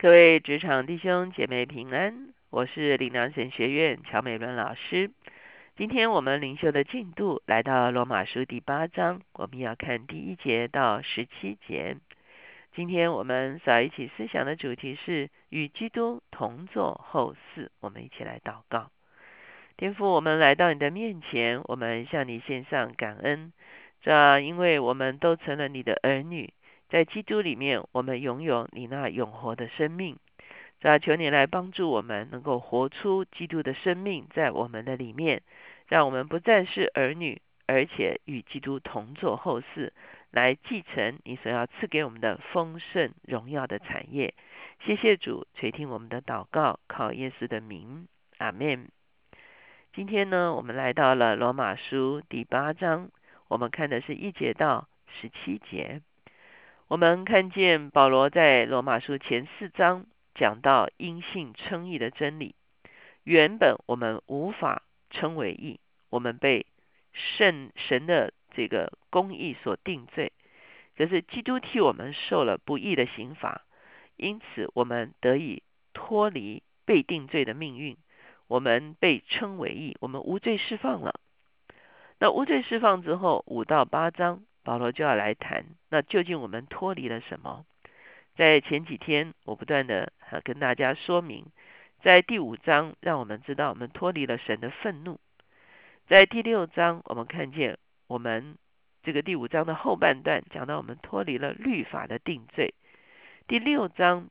各位职场弟兄姐妹平安，我是领良神学院乔美伦老师。今天我们灵修的进度来到罗马书第八章，我们要看第一节到十七节。今天我们扫一起思想的主题是与基督同坐后嗣。我们一起来祷告，天父，我们来到你的面前，我们向你献上感恩。这因为我们都成了你的儿女。在基督里面，我们拥有你那永活的生命。主求你来帮助我们，能够活出基督的生命在我们的里面，让我们不再是儿女，而且与基督同作后嗣，来继承你所要赐给我们的丰盛荣耀的产业。谢谢主垂听我们的祷告，靠耶稣的名，阿门。今天呢，我们来到了罗马书第八章，我们看的是一节到十七节。我们看见保罗在罗马书前四章讲到因信称义的真理。原本我们无法称为义，我们被圣神的这个公义所定罪。可是基督替我们受了不义的刑罚，因此我们得以脱离被定罪的命运。我们被称为义，我们无罪释放了。那无罪释放之后，五到八章。保罗就要来谈，那究竟我们脱离了什么？在前几天，我不断的跟大家说明，在第五章让我们知道我们脱离了神的愤怒；在第六章，我们看见我们这个第五章的后半段讲到我们脱离了律法的定罪；第六章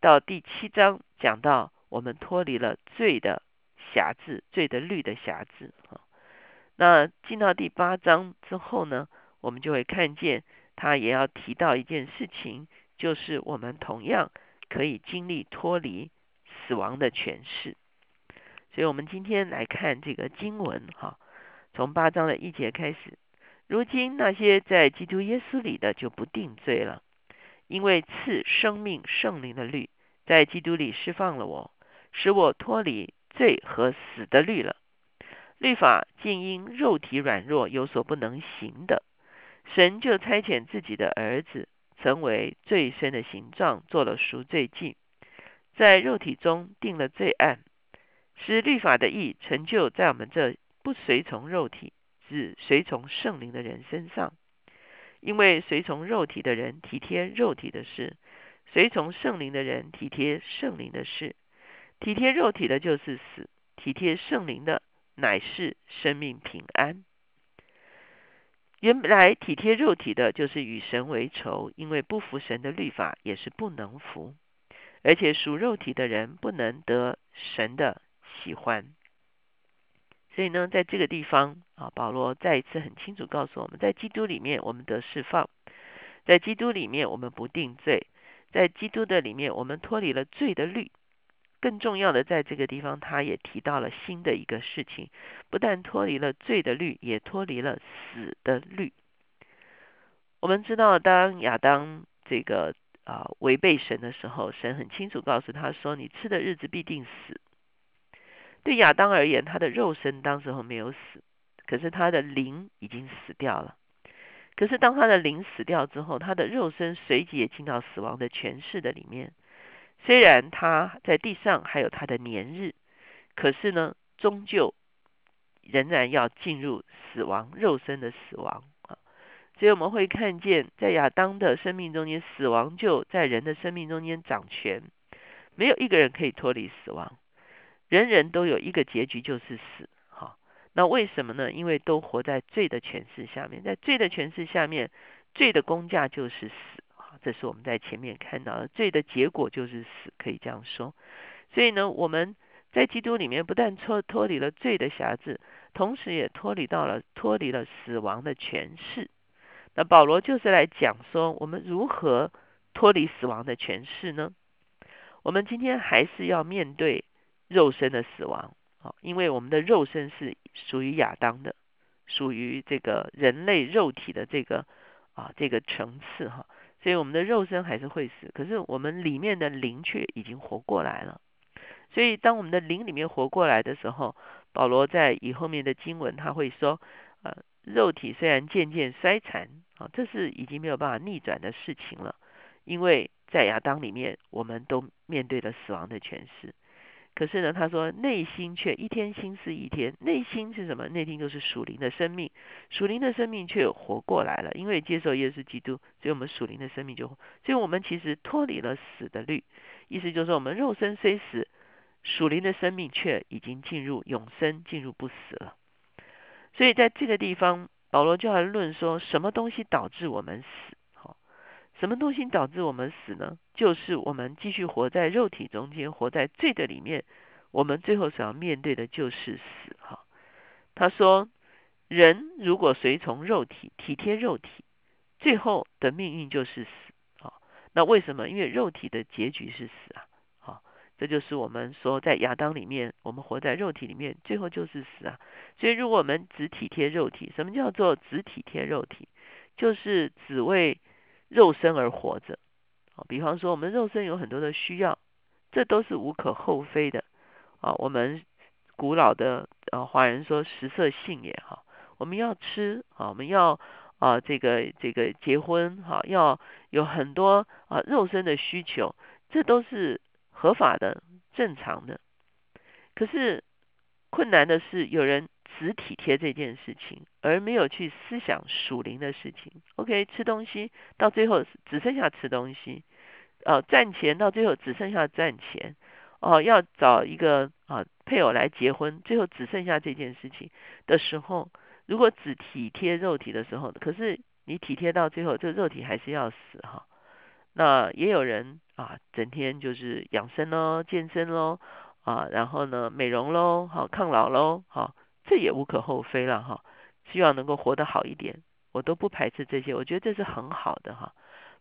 到第七章讲到我们脱离了罪的辖制、罪的律的辖制。那进到第八章之后呢？我们就会看见，他也要提到一件事情，就是我们同样可以经历脱离死亡的诠释。所以，我们今天来看这个经文，哈，从八章的一节开始。如今那些在基督耶稣里的就不定罪了，因为赐生命圣灵的律在基督里释放了我，使我脱离罪和死的律了。律法竟因肉体软弱有所不能行的。神就差遣自己的儿子，成为最深的形状，做了赎罪祭，在肉体中定了罪案，使律法的义成就在我们这不随从肉体，只随从圣灵的人身上。因为随从肉体的人体贴肉体的事，随从圣灵的人体贴圣灵的事。体贴肉体的就是死，体贴圣灵的乃是生命平安。原来体贴肉体的，就是与神为仇，因为不服神的律法，也是不能服。而且属肉体的人不能得神的喜欢。所以呢，在这个地方啊，保罗再一次很清楚告诉我们，在基督里面我们得释放，在基督里面我们不定罪，在基督的里面我们脱离了罪的律。更重要的，在这个地方，他也提到了新的一个事情，不但脱离了罪的律，也脱离了死的律。我们知道，当亚当这个啊违背神的时候，神很清楚告诉他说：“你吃的日子必定死。”对亚当而言，他的肉身当时候没有死，可是他的灵已经死掉了。可是当他的灵死掉之后，他的肉身随即也进到死亡的权势的里面。虽然他在地上还有他的年日，可是呢，终究仍然要进入死亡，肉身的死亡啊。所以我们会看见，在亚当的生命中间，死亡就在人的生命中间掌权，没有一个人可以脱离死亡，人人都有一个结局，就是死。哈，那为什么呢？因为都活在罪的权势下面，在罪的权势下面，罪的公价就是死。这是我们在前面看到的罪的结果就是死，可以这样说。所以呢，我们在基督里面不但脱脱离了罪的辖制，同时也脱离到了脱离了死亡的权势。那保罗就是来讲说，我们如何脱离死亡的权势呢？我们今天还是要面对肉身的死亡啊，因为我们的肉身是属于亚当的，属于这个人类肉体的这个啊这个层次哈。所以我们的肉身还是会死，可是我们里面的灵却已经活过来了。所以当我们的灵里面活过来的时候，保罗在以后面的经文他会说：，呃，肉体虽然渐渐衰残，啊，这是已经没有办法逆转的事情了，因为在亚当里面，我们都面对了死亡的诠释。可是呢，他说内心却一天心思一天，内心是什么？内心就是属灵的生命，属灵的生命却活过来了。因为接受耶稣基督，所以我们属灵的生命就，所以我们其实脱离了死的律。意思就是说，我们肉身虽死，属灵的生命却已经进入永生，进入不死了。所以在这个地方，保罗就来论说，什么东西导致我们死？什么东西导致我们死呢？就是我们继续活在肉体中间，活在罪的里面。我们最后所要面对的就是死。哈，他说，人如果随从肉体，体贴肉体，最后的命运就是死。啊，那为什么？因为肉体的结局是死啊。好，这就是我们说在亚当里面，我们活在肉体里面，最后就是死啊。所以，如果我们只体贴肉体，什么叫做只体贴肉体？就是只为。肉身而活着，啊，比方说我们肉身有很多的需要，这都是无可厚非的，啊，我们古老的呃华人说食色性也哈，我们要吃啊，我们要啊这个这个结婚哈，要有很多啊肉身的需求，这都是合法的、正常的。可是困难的是有人。只体贴这件事情，而没有去思想属灵的事情。OK，吃东西到最后只剩下吃东西，呃，赚钱到最后只剩下赚钱，哦，要找一个啊配偶来结婚，最后只剩下这件事情的时候，如果只体贴肉体的时候，可是你体贴到最后，这肉体还是要死哈。那也有人啊，整天就是养生喽、健身喽，啊，然后呢美容喽、好抗老喽、好。这也无可厚非了哈，希望能够活得好一点，我都不排斥这些，我觉得这是很好的哈。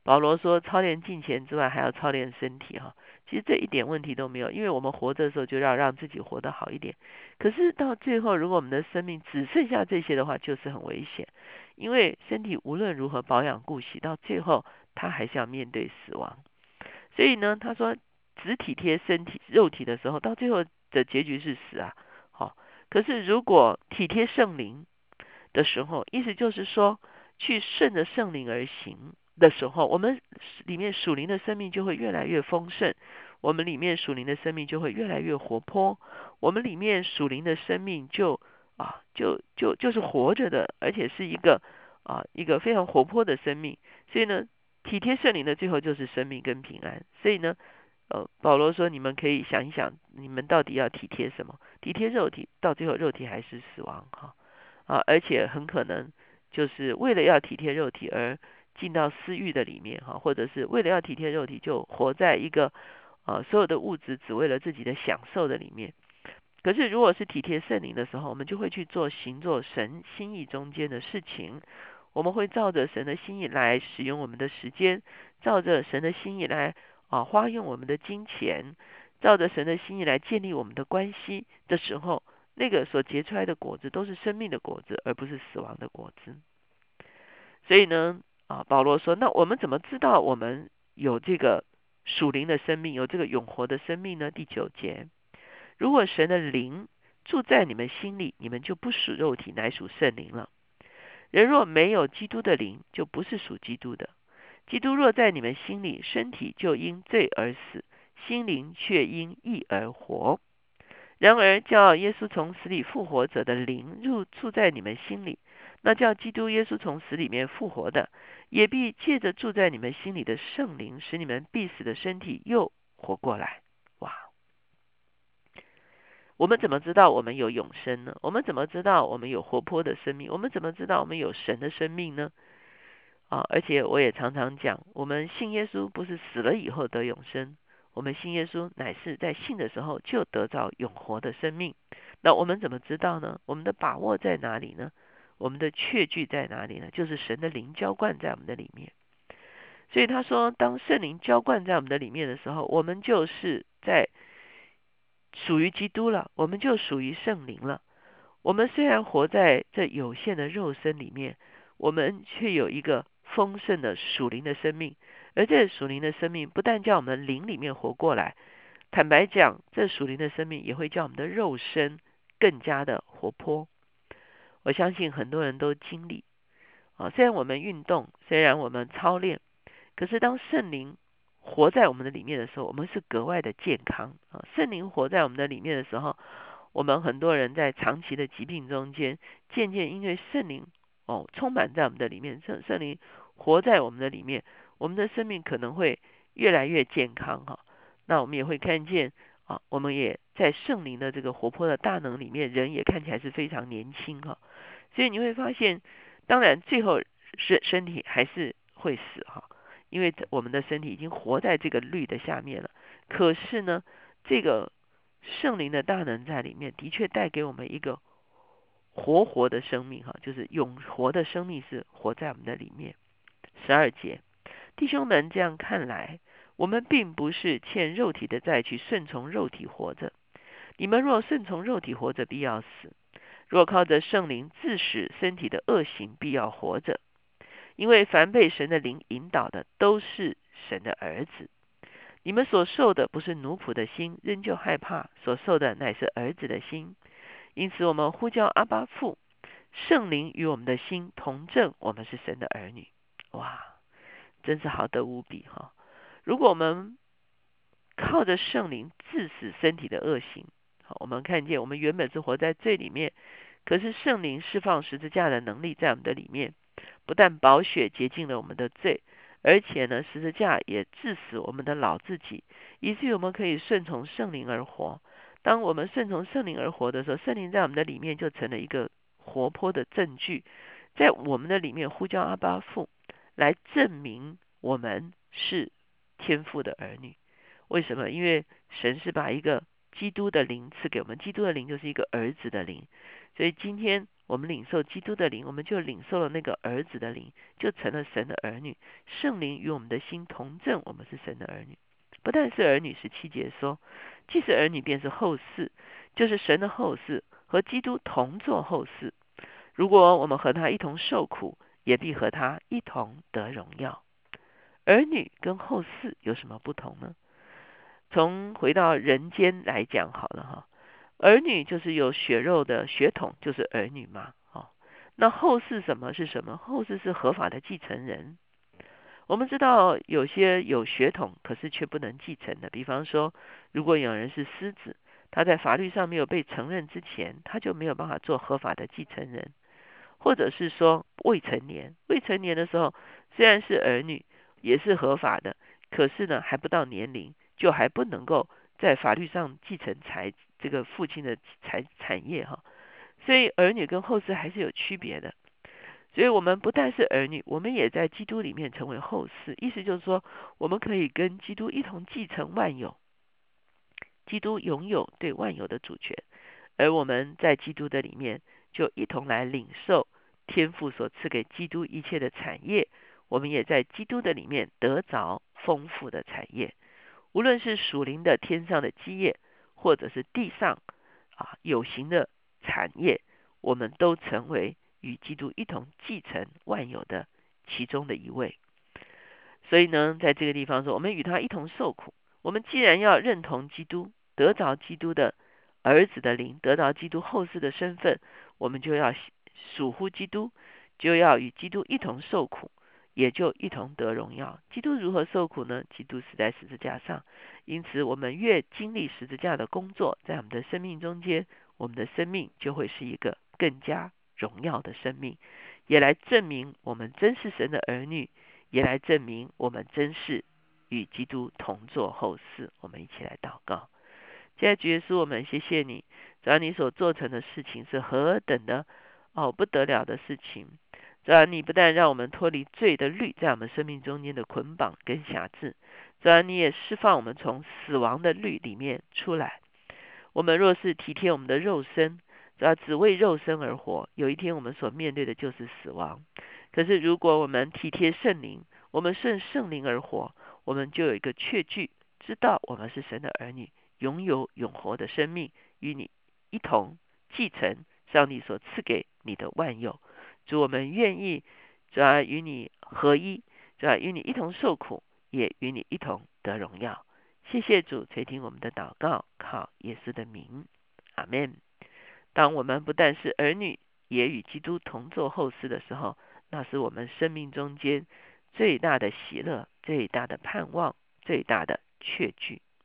保罗说，操练金钱之外，还要操练身体哈。其实这一点问题都没有，因为我们活着的时候就要让自己活得好一点。可是到最后，如果我们的生命只剩下这些的话，就是很危险，因为身体无论如何保养顾惜，到最后他还是要面对死亡。所以呢，他说只体贴身体肉体的时候，到最后的结局是死啊。可是，如果体贴圣灵的时候，意思就是说，去顺着圣灵而行的时候，我们里面属灵的生命就会越来越丰盛，我们里面属灵的生命就会越来越活泼，我们里面属灵的生命就啊，就就就是活着的，而且是一个啊一个非常活泼的生命。所以呢，体贴圣灵的最后就是生命跟平安。所以呢。呃，保罗说：“你们可以想一想，你们到底要体贴什么？体贴肉体，到最后肉体还是死亡哈啊！而且很可能就是为了要体贴肉体而进到私欲的里面哈，或者是为了要体贴肉体就活在一个啊所有的物质只为了自己的享受的里面。可是如果是体贴圣灵的时候，我们就会去做行做神心意中间的事情，我们会照着神的心意来使用我们的时间，照着神的心意来。”啊，花用我们的金钱，照着神的心意来建立我们的关系的时候，那个所结出来的果子都是生命的果子，而不是死亡的果子。所以呢，啊，保罗说，那我们怎么知道我们有这个属灵的生命，有这个永活的生命呢？第九节，如果神的灵住在你们心里，你们就不属肉体，乃属圣灵了。人若没有基督的灵，就不是属基督的。基督若在你们心里，身体就因罪而死，心灵却因义而活。然而，叫耶稣从死里复活者的灵入住在你们心里，那叫基督耶稣从死里面复活的，也必借着住在你们心里的圣灵，使你们必死的身体又活过来。哇！我们怎么知道我们有永生呢？我们怎么知道我们有活泼的生命？我们怎么知道我们有神的生命呢？啊！而且我也常常讲，我们信耶稣不是死了以后得永生，我们信耶稣乃是在信的时候就得到永活的生命。那我们怎么知道呢？我们的把握在哪里呢？我们的确据在哪里呢？就是神的灵浇灌在我们的里面。所以他说，当圣灵浇灌在我们的里面的时候，我们就是在属于基督了，我们就属于圣灵了。我们虽然活在这有限的肉身里面，我们却有一个。丰盛的属灵的生命，而这属灵的生命不但叫我们灵里面活过来，坦白讲，这属灵的生命也会叫我们的肉身更加的活泼。我相信很多人都经历啊，虽然我们运动，虽然我们操练，可是当圣灵活在我们的里面的时候，我们是格外的健康啊。圣灵活在我们的里面的时候，我们很多人在长期的疾病中间，渐渐因为圣灵哦充满在我们的里面，圣圣灵活在我们的里面，我们的生命可能会越来越健康哈。那我们也会看见啊，我们也在圣灵的这个活泼的大能里面，人也看起来是非常年轻哈。所以你会发现，当然最后身身体还是会死哈。因为我们的身体已经活在这个律的下面了，可是呢，这个圣灵的大能在里面，的确带给我们一个活活的生命，哈，就是永活的生命是活在我们的里面。十二节，弟兄们，这样看来，我们并不是欠肉体的债去顺从肉体活着。你们若顺从肉体活着，必要死；若靠着圣灵自使身体的恶行，必要活着。因为凡被神的灵引导的，都是神的儿子。你们所受的不是奴仆的心，仍旧害怕；所受的乃是儿子的心。因此，我们呼叫阿巴父，圣灵与我们的心同证，我们是神的儿女。哇，真是好得无比哈！如果我们靠着圣灵致死身体的恶行，好，我们看见我们原本是活在罪里面，可是圣灵释放十字架的能力在我们的里面。不但宝血洁净了我们的罪，而且呢，十字架也致死我们的老自己，以至于我们可以顺从圣灵而活。当我们顺从圣灵而活的时候，圣灵在我们的里面就成了一个活泼的证据，在我们的里面呼叫阿巴父，来证明我们是天父的儿女。为什么？因为神是把一个基督的灵赐给我们，基督的灵就是一个儿子的灵，所以今天。我们领受基督的灵，我们就领受了那个儿子的灵，就成了神的儿女。圣灵与我们的心同证，我们是神的儿女。不但是儿女，十七节说，既是儿女，便是后嗣，就是神的后嗣，和基督同作后嗣。如果我们和他一同受苦，也必和他一同得荣耀。儿女跟后嗣有什么不同呢？从回到人间来讲好了哈。儿女就是有血肉的血统，就是儿女嘛。哦，那后世什么是什么？后世是合法的继承人。我们知道有些有血统，可是却不能继承的。比方说，如果有人是狮子，他在法律上没有被承认之前，他就没有办法做合法的继承人。或者是说未成年，未成年的时候虽然是儿女，也是合法的，可是呢还不到年龄，就还不能够在法律上继承财。这个父亲的财产业哈，所以儿女跟后世还是有区别的。所以我们不但是儿女，我们也在基督里面成为后世。意思就是说，我们可以跟基督一同继承万有。基督拥有对万有的主权，而我们在基督的里面就一同来领受天父所赐给基督一切的产业。我们也在基督的里面得着丰富的产业，无论是属灵的天上的基业。或者是地上啊有形的产业，我们都成为与基督一同继承万有的其中的一位。所以呢，在这个地方说，我们与他一同受苦。我们既然要认同基督，得着基督的儿子的灵，得到基督后世的身份，我们就要属乎基督，就要与基督一同受苦。也就一同得荣耀。基督如何受苦呢？基督死在十字架上，因此我们越经历十字架的工作，在我们的生命中间，我们的生命就会是一个更加荣耀的生命，也来证明我们真是神的儿女，也来证明我们真是与基督同作后嗣。我们一起来祷告。现在主耶稣，我们谢谢你，只要你所做成的事情是何等的哦不得了的事情。主要，你不但让我们脱离罪的律在我们生命中间的捆绑跟辖制，主要，你也释放我们从死亡的律里面出来。我们若是体贴我们的肉身，主要，只为肉身而活，有一天我们所面对的就是死亡。可是如果我们体贴圣灵，我们顺圣灵而活，我们就有一个确据，知道我们是神的儿女，拥有永活的生命，与你一同继承上帝所赐给你的万有。主，我们愿意，主要与你合一，主要与你一同受苦，也与你一同得荣耀。谢谢主垂听我们的祷告，靠耶稣的名，阿门。当我们不但是儿女，也与基督同做后事的时候，那是我们生命中间最大的喜乐、最大的盼望最大的确据。